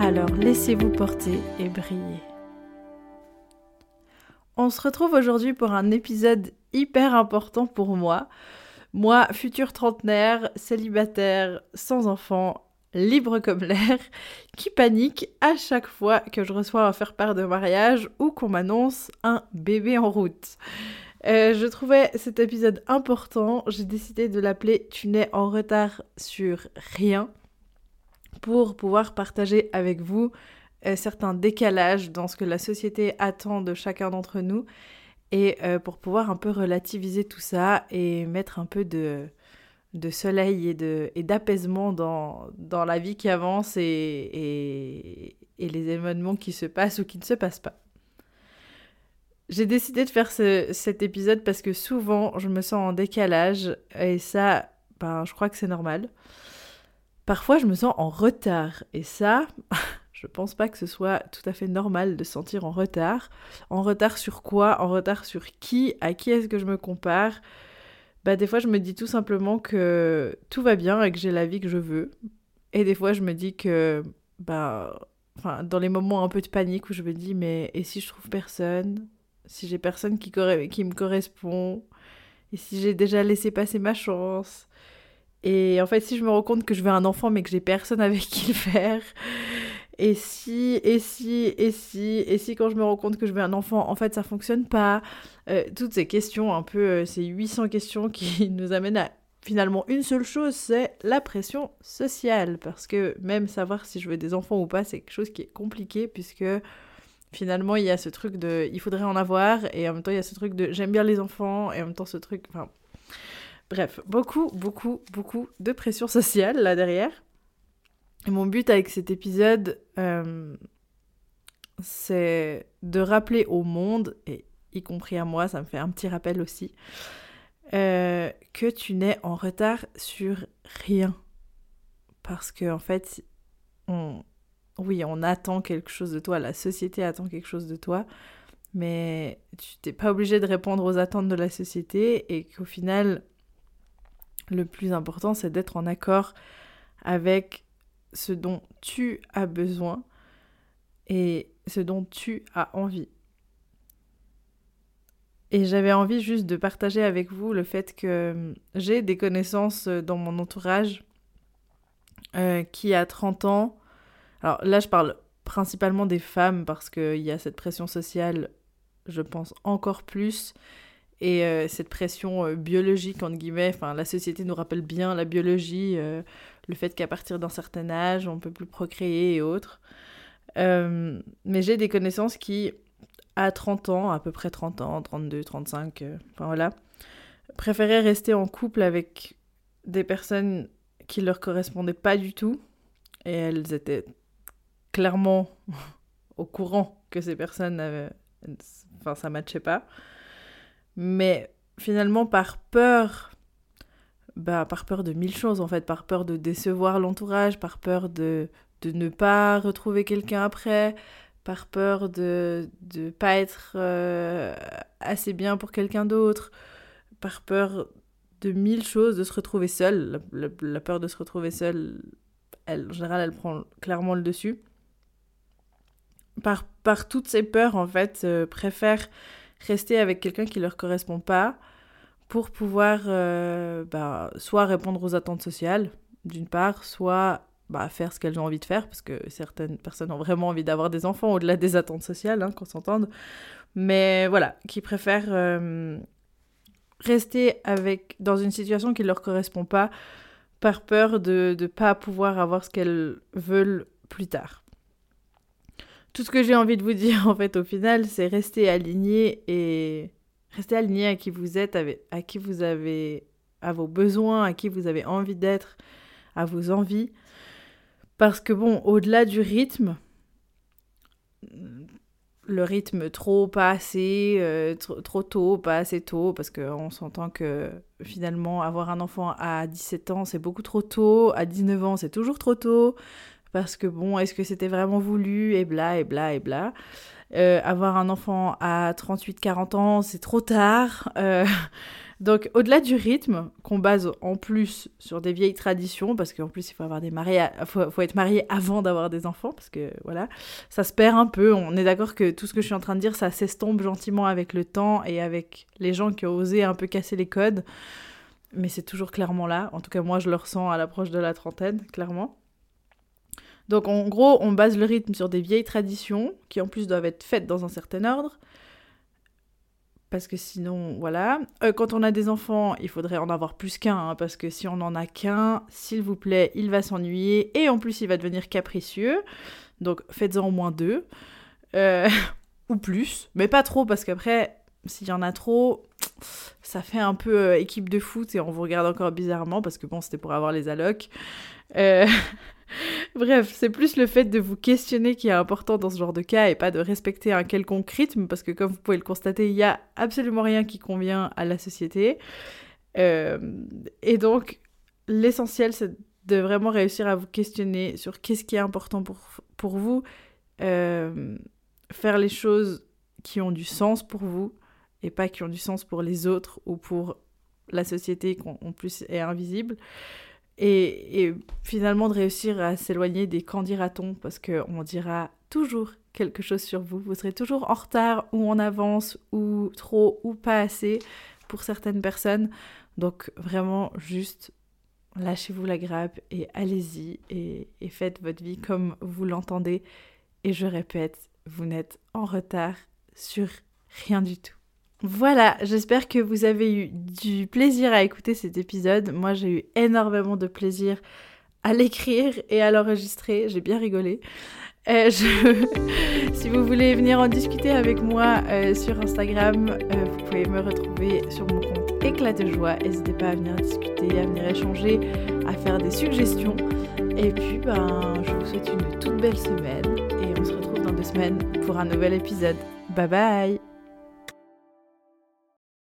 Alors laissez-vous porter et briller. On se retrouve aujourd'hui pour un épisode hyper important pour moi. Moi, futur trentenaire, célibataire, sans enfant, libre comme l'air, qui panique à chaque fois que je reçois un faire-part de mariage ou qu'on m'annonce un bébé en route. Euh, je trouvais cet épisode important, j'ai décidé de l'appeler Tu n'es en retard sur rien pour pouvoir partager avec vous euh, certains décalages dans ce que la société attend de chacun d'entre nous et euh, pour pouvoir un peu relativiser tout ça et mettre un peu de, de soleil et, de, et d'apaisement dans, dans la vie qui avance et, et, et, les événements qui se passent ou qui ne se passent pas. J'ai décidé de faire ce, cet épisode parce que souvent je me sens en décalage et ça, ben, je crois que c'est normal. Parfois je me sens en retard. Et ça, Je pense pas que ce soit tout à fait normal de se sentir en retard. En retard sur quoi? En retard sur qui? À qui est-ce que je me compare? Bah des fois je me dis tout simplement que tout va bien et que j'ai la vie que je veux. Et des fois je me dis que bah enfin dans les moments un peu de panique où je me dis mais et si je trouve personne? Si j'ai personne qui, qui me correspond? Et si j'ai déjà laissé passer ma chance? Et en fait, si je me rends compte que je veux un enfant mais que j'ai personne avec qui le faire, et si, et si, et si, et si quand je me rends compte que je veux un enfant, en fait ça fonctionne pas. Euh, toutes ces questions, un peu euh, ces 800 questions qui nous amènent à finalement une seule chose, c'est la pression sociale. Parce que même savoir si je veux des enfants ou pas, c'est quelque chose qui est compliqué puisque finalement il y a ce truc de il faudrait en avoir et en même temps il y a ce truc de j'aime bien les enfants et en même temps ce truc, enfin bref, beaucoup, beaucoup, beaucoup de pression sociale là derrière. Mon but avec cet épisode, euh, c'est de rappeler au monde, et y compris à moi, ça me fait un petit rappel aussi, euh, que tu n'es en retard sur rien. Parce que en fait, oui, on attend quelque chose de toi, la société attend quelque chose de toi, mais tu n'es pas obligé de répondre aux attentes de la société et qu'au final, le plus important, c'est d'être en accord avec ce dont tu as besoin et ce dont tu as envie. Et j'avais envie juste de partager avec vous le fait que hum, j'ai des connaissances euh, dans mon entourage euh, qui a 30 ans. Alors là, je parle principalement des femmes parce qu'il y a cette pression sociale, je pense, encore plus. Et euh, cette pression biologique, entre guillemets, enfin, la société nous rappelle bien la biologie, le fait qu'à partir d'un certain âge, on peut plus procréer et autres. Euh, mais j'ai des connaissances qui, à 30 ans, à peu près 30 ans, 32, 35, euh, enfin voilà, préféraient rester en couple avec des personnes qui leur correspondaient pas du tout. Et elles étaient clairement au courant que ces personnes. Enfin, ça matchait pas. Mais finalement, par peur bah, par peur de mille choses en fait, par peur de décevoir l'entourage, par peur de, de ne pas retrouver quelqu'un après, par peur de ne pas être euh, assez bien pour quelqu'un d'autre, par peur de mille choses, de se retrouver seule. La, peur de se retrouver seule, elle, en général, elle prend clairement le dessus. Par, par toutes ces peurs, en fait, euh, préfèrent rester avec quelqu'un qui leur correspond pas pour pouvoir euh, bah, soit répondre aux attentes sociales, d'une part, soit bah, faire ce qu'elles ont envie de faire, parce que certaines personnes ont vraiment envie d'avoir des enfants au-delà des attentes sociales, hein, qu'on s'entende. Mais voilà, qui préfèrent euh, rester avec, dans une situation qui ne leur correspond pas, par peur de ne pas pouvoir avoir ce qu'elles veulent plus tard. Tout ce que j'ai envie de vous dire, en fait, au final, c'est rester aligné et Restez aligné à qui vous êtes, à qui vous avez, à vos besoins, à qui vous avez envie d'être, à vos envies. Parce que bon, au-delà du rythme, le rythme trop, pas assez, euh, trop, tôt, pas assez tôt, parce qu'on s'entend que finalement avoir un enfant à 17 ans, c'est beaucoup trop tôt, à 19 ans, c'est toujours trop tôt, parce que bon, est-ce que c'était vraiment voulu, et bla, et bla, et bla. Euh, avoir un enfant à 38-40 ans, c'est trop tard. Euh, donc, au-delà du rythme, qu'on base en plus sur des vieilles traditions, parce qu'en plus, il faut, avoir des mariés faut, faut, être marié avant d'avoir des enfants, parce que voilà, ça se perd un peu. On est d'accord que tout ce que je suis en train de dire, ça s'estompe gentiment avec le temps et avec les gens qui ont osé un peu casser les codes. Mais c'est toujours clairement là. En tout cas, moi, je le ressens à l'approche de la trentaine, clairement. Donc, en gros, on base le rythme sur des vieilles traditions, qui en plus doivent être faites dans un certain ordre parce que sinon, voilà. Euh, quand on a des enfants, il faudrait en avoir plus qu'un, hein, parce que si on n'en a qu'un, s'il vous plaît, il va s'ennuyer, et en plus, il va devenir capricieux. Donc, faites-en au moins deux, euh, ou plus, mais pas trop, parce qu'après, s'il y en a trop, ça fait un peu euh, équipe de foot, et on vous regarde encore bizarrement, parce que bon, c'était pour avoir les allocs. Bref, c'est plus le fait de vous questionner qui est important dans ce genre de cas et pas de respecter un quelconque rythme parce que comme vous pouvez le constater, il n'y a absolument rien qui convient à la société. Euh, et donc, l'essentiel, c'est de vraiment réussir à vous questionner sur qu'est-ce qui est important pour, pour vous, euh, faire les choses qui ont du sens pour vous et pas qui ont du sens pour les autres ou pour la société qui en plus est invisible et, finalement de réussir à s'éloigner des quand dira-t-on parce qu'on dira toujours quelque chose sur vous. Vous serez toujours en retard ou en avance ou trop ou pas assez pour certaines personnes. Donc vraiment juste lâchez-vous la grappe et allez-y et, et faites votre vie comme vous l'entendez. Et je répète, vous n'êtes en retard sur rien du tout. Voilà, j'espère que vous avez eu du plaisir à écouter cet épisode. Moi, j'ai eu énormément de plaisir à l'écrire et à l'enregistrer. J'ai bien rigolé. Euh, si vous voulez venir en discuter avec moi euh, sur Instagram, euh, vous pouvez me retrouver sur mon compte Éclat de joie. N'hésitez pas à venir discuter, à venir échanger, à faire des suggestions. Et puis, ben, je vous souhaite une toute belle semaine et on se retrouve dans deux semaines pour un nouvel épisode. Bye bye